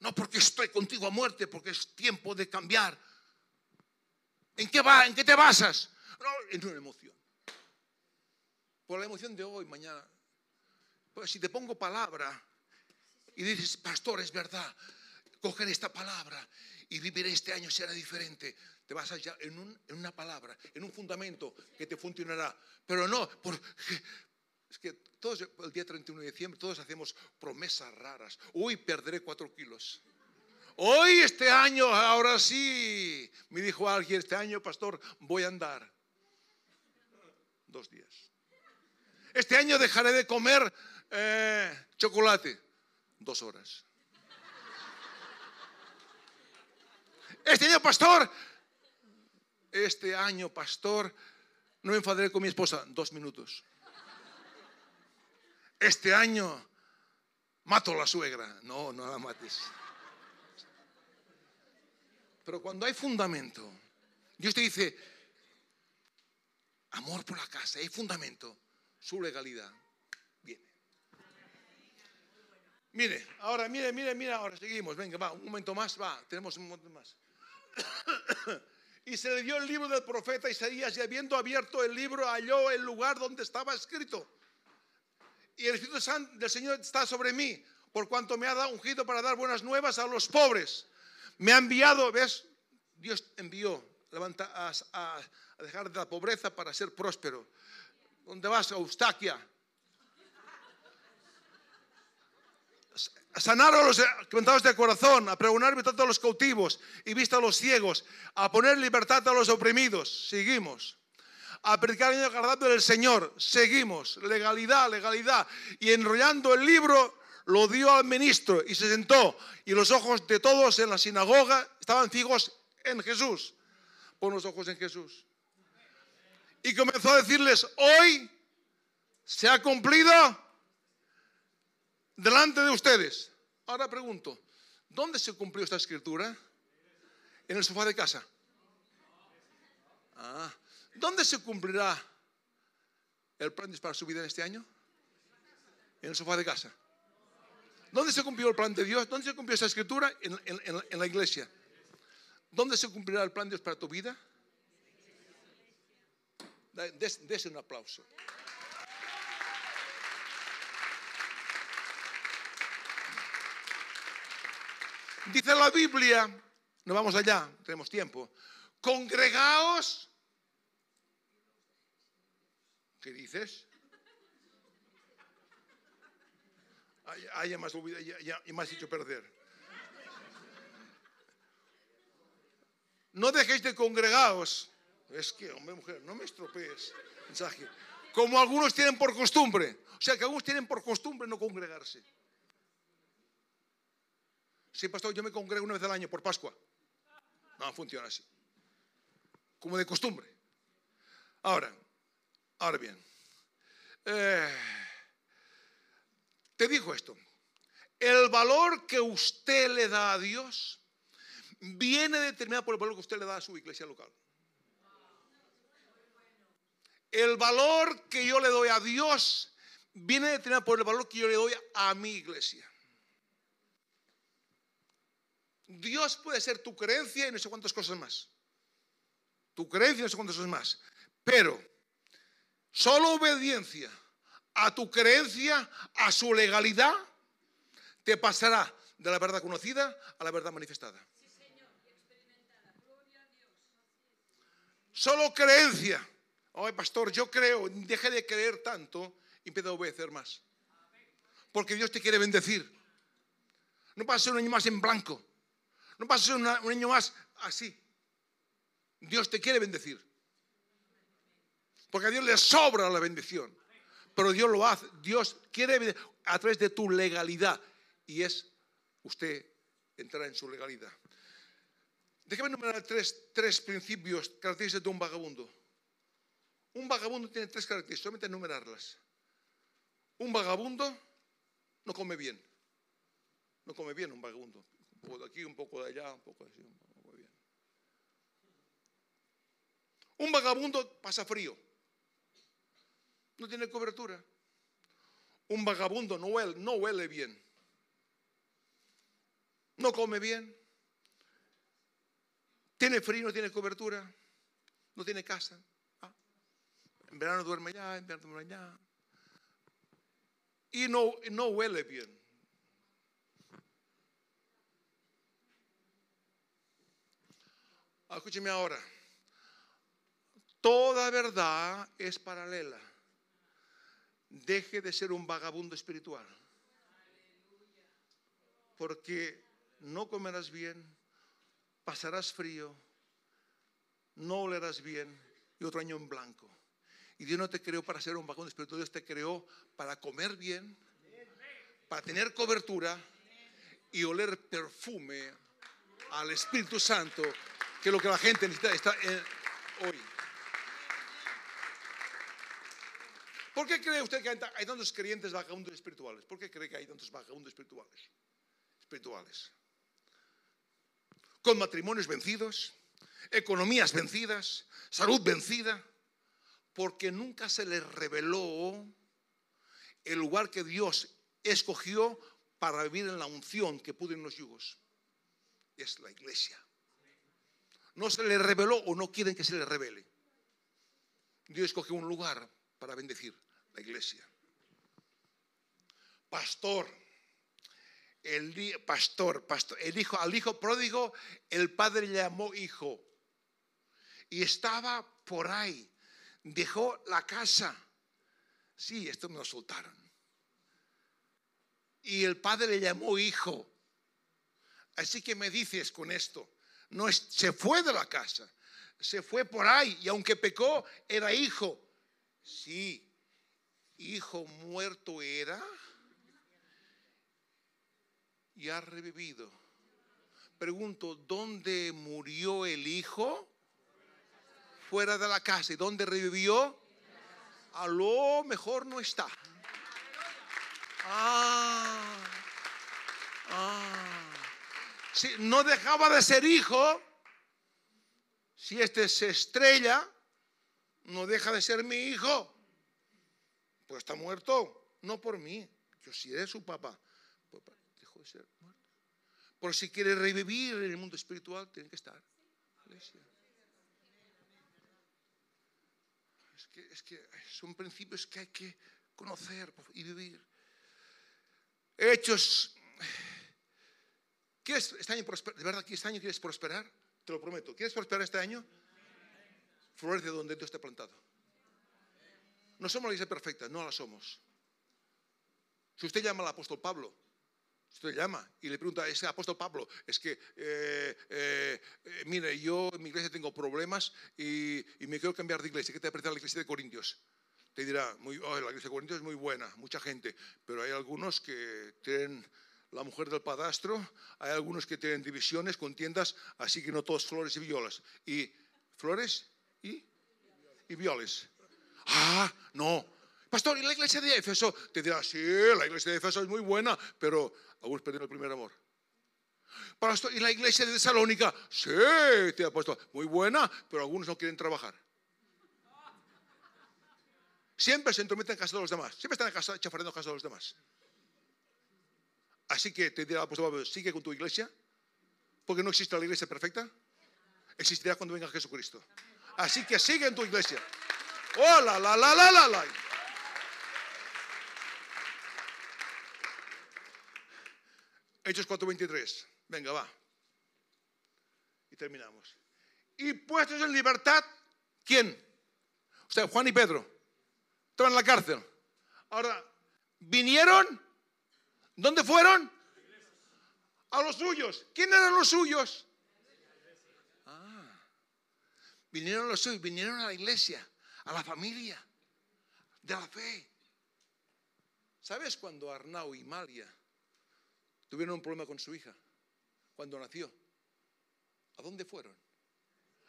No porque estoy contigo a muerte, porque es tiempo de cambiar. ¿En qué, va, ¿En qué te basas? No, en una emoción. Por la emoción de hoy, mañana. Pues si te pongo palabra y dices, pastor, es verdad, coger esta palabra y vivir este año será diferente. Te vas allá en, un, en una palabra, en un fundamento que te funcionará. Pero no, porque es que todos, el día 31 de diciembre, todos hacemos promesas raras. Hoy perderé cuatro kilos. Hoy, este año, ahora sí, me dijo alguien, este año, pastor, voy a andar. Dos días. Este año dejaré de comer eh, chocolate. Dos horas. Este año, pastor, este año, pastor, no me enfadaré con mi esposa. Dos minutos este año mato a la suegra. No, no la mates. Pero cuando hay fundamento, Dios te dice, amor por la casa, hay fundamento, su legalidad viene. Mire, ahora, mire, mire, mire, ahora seguimos, venga, va, un momento más, va, tenemos un momento más. [COUGHS] y se le dio el libro del profeta Isaías y habiendo abierto el libro halló el lugar donde estaba escrito y el Espíritu Santo del Señor está sobre mí, por cuanto me ha dado ungido para dar buenas nuevas a los pobres. Me ha enviado, ¿ves? Dios envió, levanta a, dejar de la pobreza para ser próspero. ¿Dónde vas? Eustaquia. A sanar a los quebrantados de corazón, a pregonar libertad a los cautivos y vista a los ciegos, a poner libertad a los oprimidos. Seguimos. A predicar el año del Señor. Seguimos. Legalidad, legalidad. Y enrollando el libro, lo dio al ministro y se sentó. Y los ojos de todos en la sinagoga estaban fijos en Jesús. Pon los ojos en Jesús. Y comenzó a decirles, hoy se ha cumplido delante de ustedes. Ahora pregunto, ¿dónde se cumplió esta escritura? En el sofá de casa. Ah, ¿Dónde se cumplirá el plan para su vida en este año? En el sofá de casa. ¿Dónde se cumplió el plan de Dios? ¿Dónde se cumplió esta escritura? En, la iglesia. ¿Dónde se cumplirá el plan de Dios para tu vida? Dese un aplauso. Dice la Biblia, no vamos allá, tenemos tiempo. Congregaos. ¿Qué dices? Ah, ya, más ya, ya, hecho perder. No dejéis de congregaos. Es que, hombre, mujer, no me estropees. Mensaje. Como algunos tienen por costumbre. O sea, que algunos tienen por costumbre no congregarse. Sí, pastor, yo me congrego una vez al año por Pascua. No funciona así. Como de costumbre. Ahora, ahora bien. Eh, te dijo esto. El valor que usted le da a Dios viene determinado por el valor que usted le da a su iglesia local. El valor que yo le doy a Dios viene determinado por el valor que yo le doy a mi iglesia. Dios puede ser tu creencia y no sé cuántas cosas más. Tu creencia y no sé cuántas cosas más. Pero solo obediencia a tu creencia, a su legalidad, te pasará de la verdad conocida a la verdad manifestada. Solo creencia. Ay, pastor, yo creo, deje de creer tanto y empieza a obedecer más. Porque Dios te quiere bendecir. No pasa un año más en blanco. No pasa un año más así. Dios te quiere bendecir. Porque a Dios le sobra la bendición pero Dios lo hace. Dios quiere a través de tu legalidad y es usted entrar en su legalidad. Déjame enumerar tres, tres principios característicos de un vagabundo. Un vagabundo tiene tres características, solamente enumerarlas. Un vagabundo no come bien. No come bien un vagabundo. Un poco de aquí, un poco de allá, un poco de así. Un vagabundo pasa frío no tiene cobertura. Un vagabundo no huele, no huele bien. No come bien. Tiene frío, no tiene cobertura. No tiene casa. Ah. En verano duerme allá, en invierno duerme allá. Y no, no huele bien. Escúcheme ahora. Toda verdad es paralela deje de ser un vagabundo espiritual. Porque no comerás bien, pasarás frío, no olerás bien y otro año en blanco. Y Dios no te creó para ser un vagabundo espiritual, Dios te creó para comer bien, para tener cobertura y oler perfume al Espíritu Santo, que es lo que la gente necesita hoy. ¿Por qué cree usted que hay tantos creyentes vagabundos espirituales? ¿Por qué cree que hay tantos vagabundos espirituales? Espirituales. Con matrimonios vencidos, economías vencidas, salud vencida, porque nunca se les reveló el lugar que Dios escogió para vivir en la unción que pudo en los yugos. Es la iglesia. No se les reveló o no quieren que se les revele. Dios escogió un lugar para bendecir la iglesia. Pastor, el pastor, pastor, el hijo, al hijo pródigo, el padre le llamó hijo. Y estaba por ahí. Dejó la casa. Sí, esto me lo soltaron. Y el padre le llamó hijo. Así que me dices con esto, no es, se fue de la casa, se fue por ahí y aunque pecó, era hijo. Sí, hijo muerto era y ha revivido. Pregunto, ¿dónde murió el hijo? Fuera de la casa. ¿Y dónde revivió? A lo mejor no está. Ah, ah. Si no dejaba de ser hijo, si este se estrella, no deja de ser mi hijo. Pues está muerto, no por mí. Yo sí era su papá. Pues, dejó de ser muerto. Por si quiere revivir en el mundo espiritual, tiene que estar. Es que, es que son principios que hay que conocer y vivir. Hechos. ¿Quieres este año ¿De verdad que este año quieres prosperar? Te lo prometo. ¿Quieres prosperar este año? Florece donde Dios esté plantado. No somos la iglesia perfecta, no la somos. Si usted llama al apóstol Pablo, usted llama y le pregunta, ese apóstol Pablo, es que, eh, eh, eh, mire, yo en mi iglesia tengo problemas y, me quiero cambiar de iglesia. ¿Qué te parece la iglesia de Corintios? Te dirá, muy, oh, la iglesia de Corintios es muy buena, mucha gente, pero hay algunos que tienen la mujer del padastro, hay algunos que tienen divisiones, contiendas, así que no todos flores y violas. Y flores y, y. Ah, no. Pastor, ¿y la iglesia de Éfeso? Te dirá, sí, la iglesia de Éfeso es muy buena, pero algunos perdieron el primer amor. Pastor, ¿y la iglesia de Tesalónica? Sí, te ha puesto muy buena, pero algunos no quieren trabajar. Siempre se entrometen en casa de los demás. Siempre están casa, chafareando en casa de los demás. Así que te dirá el apóstol Pablo, sigue con tu iglesia, porque no existe la iglesia perfecta. Existirá cuando venga Jesucristo. Así que sigue en tu iglesia. Hola, la, la, la, la, la. Hechos 4:23. Venga, va. Y terminamos. Y puestos en libertad, ¿quién? Sea, Juan y Pedro. Estaban en la cárcel. Ahora, vinieron. ¿Dónde fueron? A los suyos. ¿Quién eran los suyos? Ah, vinieron los suyos, vinieron a la iglesia a la familia de la fe. ¿Sabes cuando Arnau y Malia tuvieron un problema con su hija? Cuando nació. ¿A dónde fueron?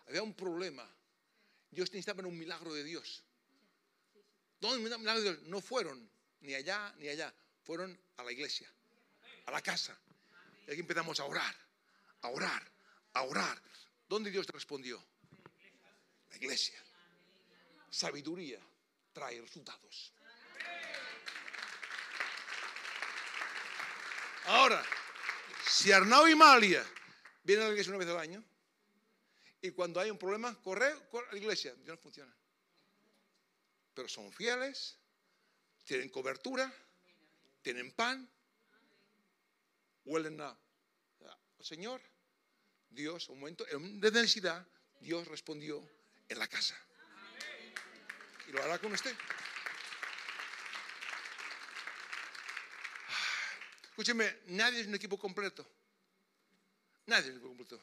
Había un problema. Dios necesitaba un milagro de Dios. ¿Dónde milagro de Dios? No fueron ni allá ni allá. Fueron a la iglesia, a la casa. Y aquí empezamos a orar, a orar, a orar. ¿Dónde Dios respondió? La iglesia sabiduría trae resultados. Ahora, si Arnau y Malia vienen a la iglesia una vez al año y cuando hay un problema, corre, a la iglesia, no funciona. Pero son fieles, tienen cobertura, tienen pan, huelen a, Señor, Dios, un momento, de necesidad, Dios respondió en la casa y lo hará con usted. Escúcheme, nadie es un equipo completo. Nadie es un equipo completo.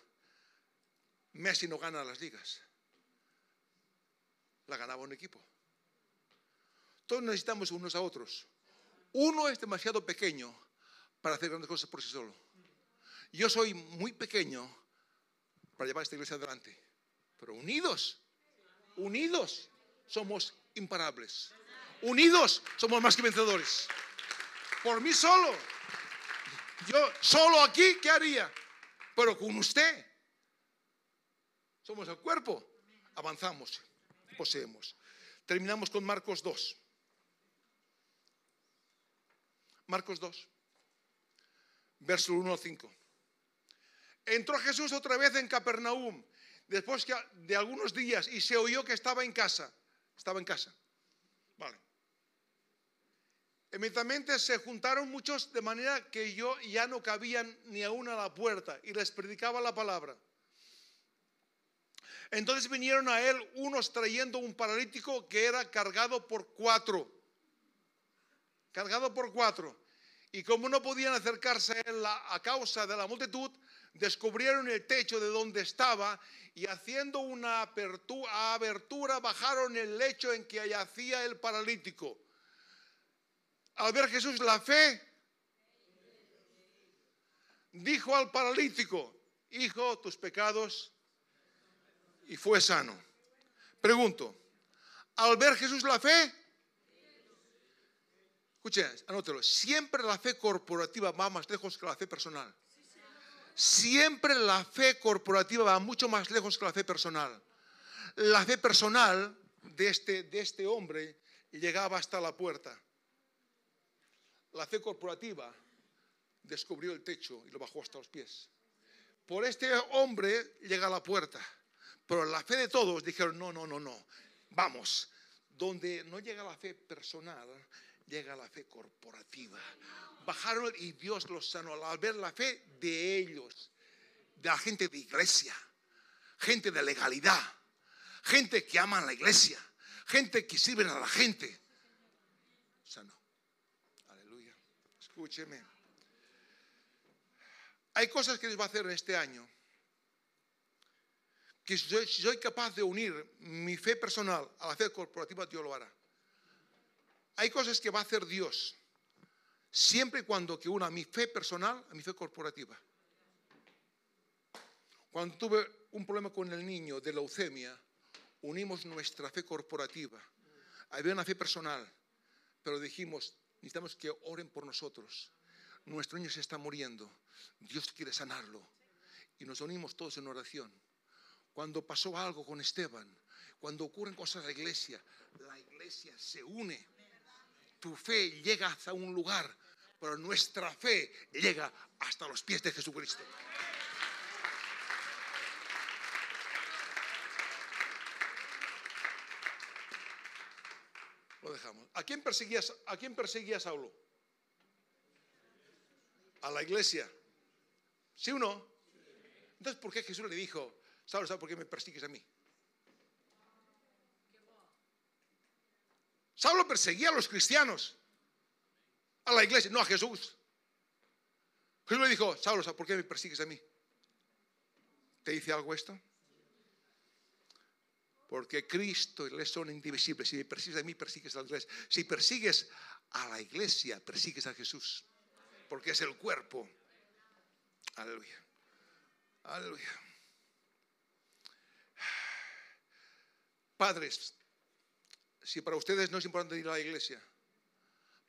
Messi no gana las ligas. La ganaba un equipo. Todos necesitamos unos a otros. Uno es demasiado pequeño para hacer grandes cosas por sí solo. Yo soy muy pequeño para llevar esta iglesia adelante. Pero unidos, unidos, somos imparables. Unidos somos más que vencedores. Por mí solo. Yo solo aquí, ¿qué haría? Pero con usted. Somos el cuerpo. Avanzamos. Poseemos. Terminamos con Marcos 2. Marcos 2. Verso 1 al 5. Entró Jesús otra vez en Capernaum después de algunos días y se oyó que estaba en casa. Estaba en casa. Vale. Inmediatamente se juntaron muchos de manera que yo ya no cabían ni aún a la puerta y les predicaba la palabra. Entonces vinieron a él unos trayendo un paralítico que era cargado por cuatro. Cargado por cuatro. Y como no podían acercarse a él a causa de la multitud, descubrieron el techo de donde estaba y haciendo una abertura, bajaron el lecho en que yacía el paralítico. Al ver Jesús la fe, dijo al paralítico, hijo, tus pecados, y fue sano. Pregunto, al ver Jesús la fe, escuchen, anótelo, siempre la fe corporativa va más lejos que la fe personal siempre la fe corporativa va mucho más lejos que la fe personal. La fe personal de este, de este hombre llegaba hasta la puerta. La fe corporativa descubrió el techo y lo bajó hasta los pies. Por este hombre llega a la puerta. Pero la fe de todos dijeron, no, no, no, no. Vamos, donde no llega la fe personal, llega la fe corporativa bajaron y Dios los sanó al ver la fe de ellos, de la gente de iglesia, gente de legalidad, gente que ama a la iglesia, gente que sirve a la gente. Sanó. Aleluya. Escúcheme. Hay cosas que les va a hacer en este año que si soy capaz de unir mi fe personal a la fe corporativa, Dios lo hará. Hay cosas que va a hacer Dios siempre y cuando que una mi fe personal a mi fe corporativa. Cuando tuve un problema con el niño de leucemia, unimos nuestra fe corporativa. Había una fe personal, pero dijimos, necesitamos que oren por nosotros. Nuestro niño se está muriendo, Dios quiere sanarlo. Y nos unimos todos en oración. Cuando pasó algo con Esteban, cuando ocurren cosas en la iglesia, la iglesia se une. Tu fe llega hasta un lugar pero nuestra fe llega hasta los pies de Jesucristo. Lo dejamos. ¿A quién perseguías, a quién perseguía Saulo? A la iglesia. ¿Sí o no? Entonces, ¿por qué Jesús le dijo, Saulo, ¿sabes por qué me persigues a mí? Saulo perseguía a los cristianos a la iglesia, no a Jesús. Jesús le dijo, Saulo, ¿por qué me persigues a mí? ¿Te dice algo esto? Porque Cristo y la son indivisibles. Si me persigues a mí, persigues a la iglesia. Si persigues a la iglesia, persigues a Jesús. Porque es el cuerpo. Aleluya. Aleluya. [SIGHS] Padres, si para ustedes no es importante ir a la iglesia,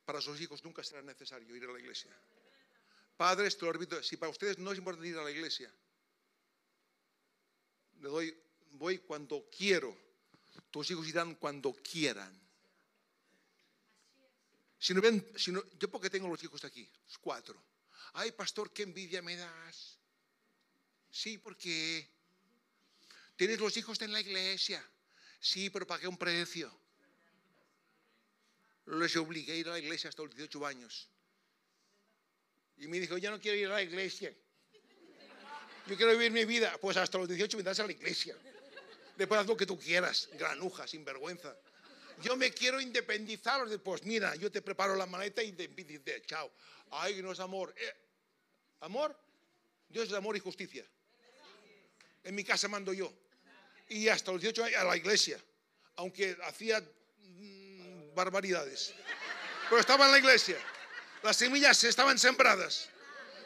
para sus hijos nunca será necesario ir a la iglesia. Padres, te si para ustedes no es importante ir a la iglesia, le doy, voy cuando quiero. Tus hijos irán cuando quieran. Si no ven, si no, yo porque tengo los hijos aquí, cuatro. Ay, pastor, qué envidia me das. Sí, porque tienes los hijos en la iglesia. Sí, pero pagué un precio les obligué a ir a la iglesia hasta los 18 años. Y me dijo, ya no quiero ir a la iglesia. Yo quiero vivir mi vida. Pues hasta los 18 das a la iglesia. Después haz lo que tú quieras, granuja, sin vergüenza. Yo me quiero independizar. Pues mira, yo te preparo la maleta y te dice, chao. Ay, no es amor. Eh, ¿Amor? Dios es amor y justicia. En mi casa mando yo. Y hasta los 18 años a la iglesia. Aunque hacía barbaridades. Pero estaba en la iglesia. Las semillas estaban sembradas.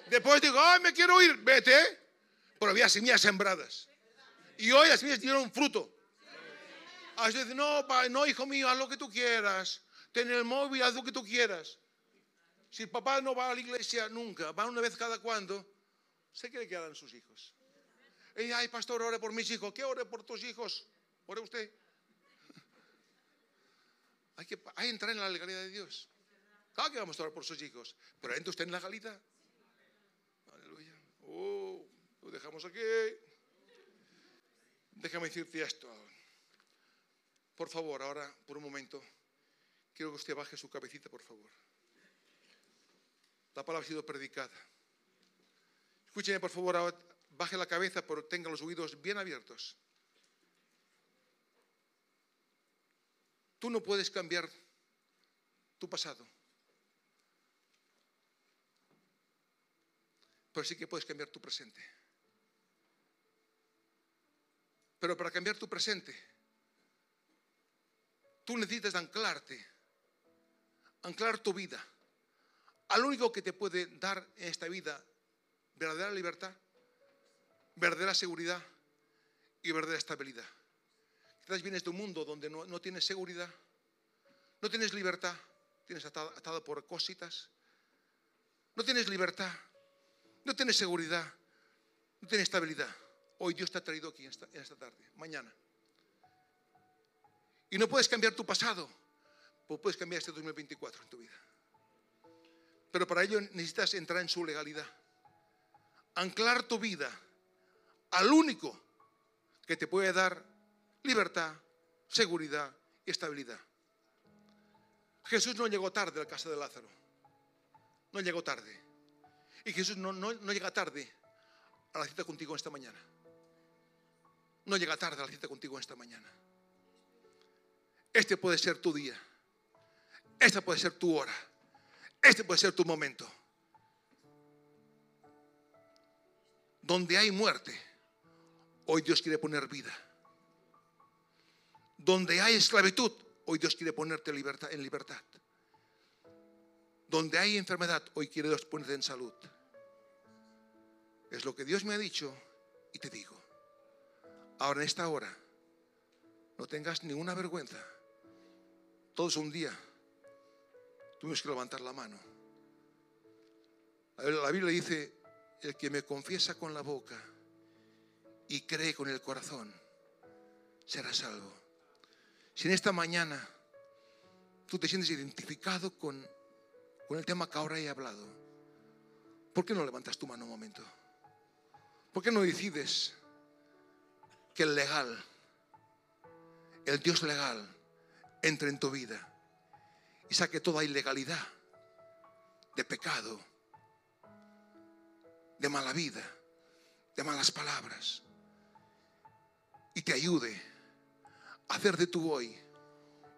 Después digo, ay, me quiero ir, vete. Pero había semillas sembradas. Y hoy las semillas dieron fruto. Así dice, no, no, hijo mío, haz lo que tú quieras. Ten el móvil, haz lo que tú quieras. Si papá no va a la iglesia nunca, va una vez cada cuando, ¿se cree que harán sus hijos? Y, ay, pastor, ore por mis hijos. ¿Qué ore por tus hijos? Ore usted. Hay que, entrar en la legalidad de Dios. Claro que vamos a orar por sus hijos, pero entra usted en la legalidad. Aleluya. Oh, lo dejamos aquí. Déjame decirte esto. Por favor, ahora, por un momento, quiero que usted baje su cabecita, por favor. La palabra ha sido predicada. Escúcheme, por favor, ahora, baje la cabeza, pero tenga los oídos bien abiertos. Tú no puedes cambiar tu pasado. Pero sí que puedes cambiar tu presente. Pero para cambiar tu presente, tú necesitas anclarte, anclar tu vida al único que te puede dar en esta vida verdadera libertad, verdadera seguridad y verdadera estabilidad. Vienes de un mundo donde no, tienes seguridad, no tienes libertad, tienes atado, atado por cositas, no tienes libertad, no tienes seguridad, no tienes estabilidad. Hoy Dios te ha traído aquí en esta, tarde, mañana. Y no puedes cambiar tu pasado, pues puedes cambiar este 2024 en tu vida. Pero para ello necesitas entrar en su legalidad. Anclar tu vida al único que te puede dar libertad, seguridad y estabilidad. Jesús no llegó tarde a la casa de Lázaro. No llegó tarde. Y Jesús no, no, llega tarde a la cita contigo esta mañana. No llega tarde a la cita contigo esta mañana. Este puede ser tu día. Esta puede ser tu hora. Este puede ser tu momento. Donde hay muerte, hoy Dios quiere poner vida. Donde hay esclavitud, hoy Dios quiere ponerte libertad, en libertad. Donde hay enfermedad, hoy quiere Dios ponerte en salud. Es lo que Dios me ha dicho y te digo. Ahora en esta hora, no tengas ninguna vergüenza. Todos un día tuvimos que levantar la mano. La Biblia dice, el que me confiesa con la boca y cree con el corazón, será salvo. Si en esta mañana tú te sientes identificado con, con el tema que ahora he hablado, ¿por qué no levantas tu mano un momento? ¿Por qué no decides que el legal, el Dios legal, entre en tu vida y saque toda ilegalidad de pecado, de mala vida, de malas palabras y te ayude hacer de tu hoy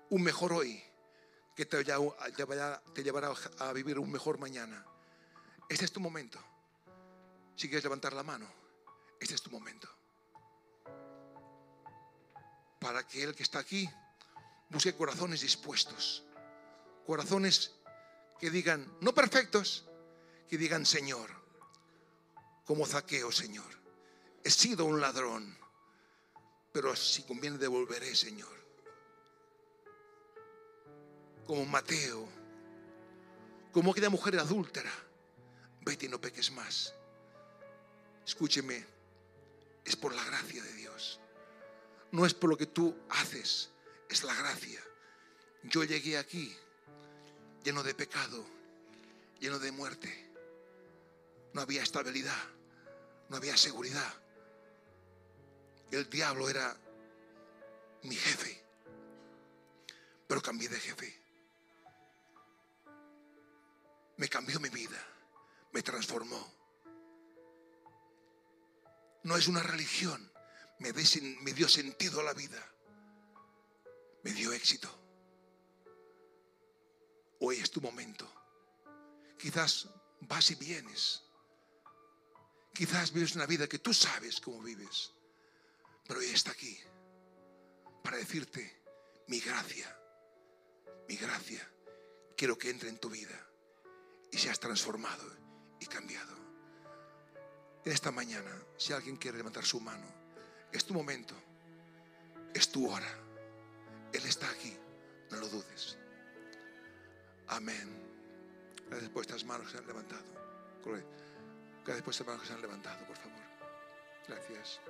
un mejor hoy que te, te llevará a vivir un mejor mañana. Este es tu momento. Si quieres levantar la mano, este es tu momento. Para que el que está aquí busque corazones dispuestos. Corazones que digan, no perfectos, que digan, Señor, como zaqueo, Señor. He sido un ladrón, pero si conviene devolveré, Señor. Como Mateo, como aquella mujer adúltera, vete y no peques más. Escúcheme, es por la gracia de Dios. No es por lo que tú haces, es la gracia. Yo llegué aquí lleno de pecado, lleno de muerte. No había estabilidad, no había seguridad. El diablo era mi jefe, pero cambié de jefe. Me cambió mi vida, me transformó no es una religión. Me, dio sentido a la vida. Me dio éxito. Hoy es tu momento. Quizás vas y vienes. Quizás vives una vida que tú sabes cómo vives. Pero hoy está aquí para decirte mi gracia. Mi gracia. Quiero que entre en tu vida y seas transformado y cambiado en esta mañana, si alguien quiere levantar su mano, es tu momento, es tu hora. Él está aquí, no lo dudes. Amén. Gracias por estas manos que se han levantado. Gracias por estas manos que se han levantado, por favor. Gracias.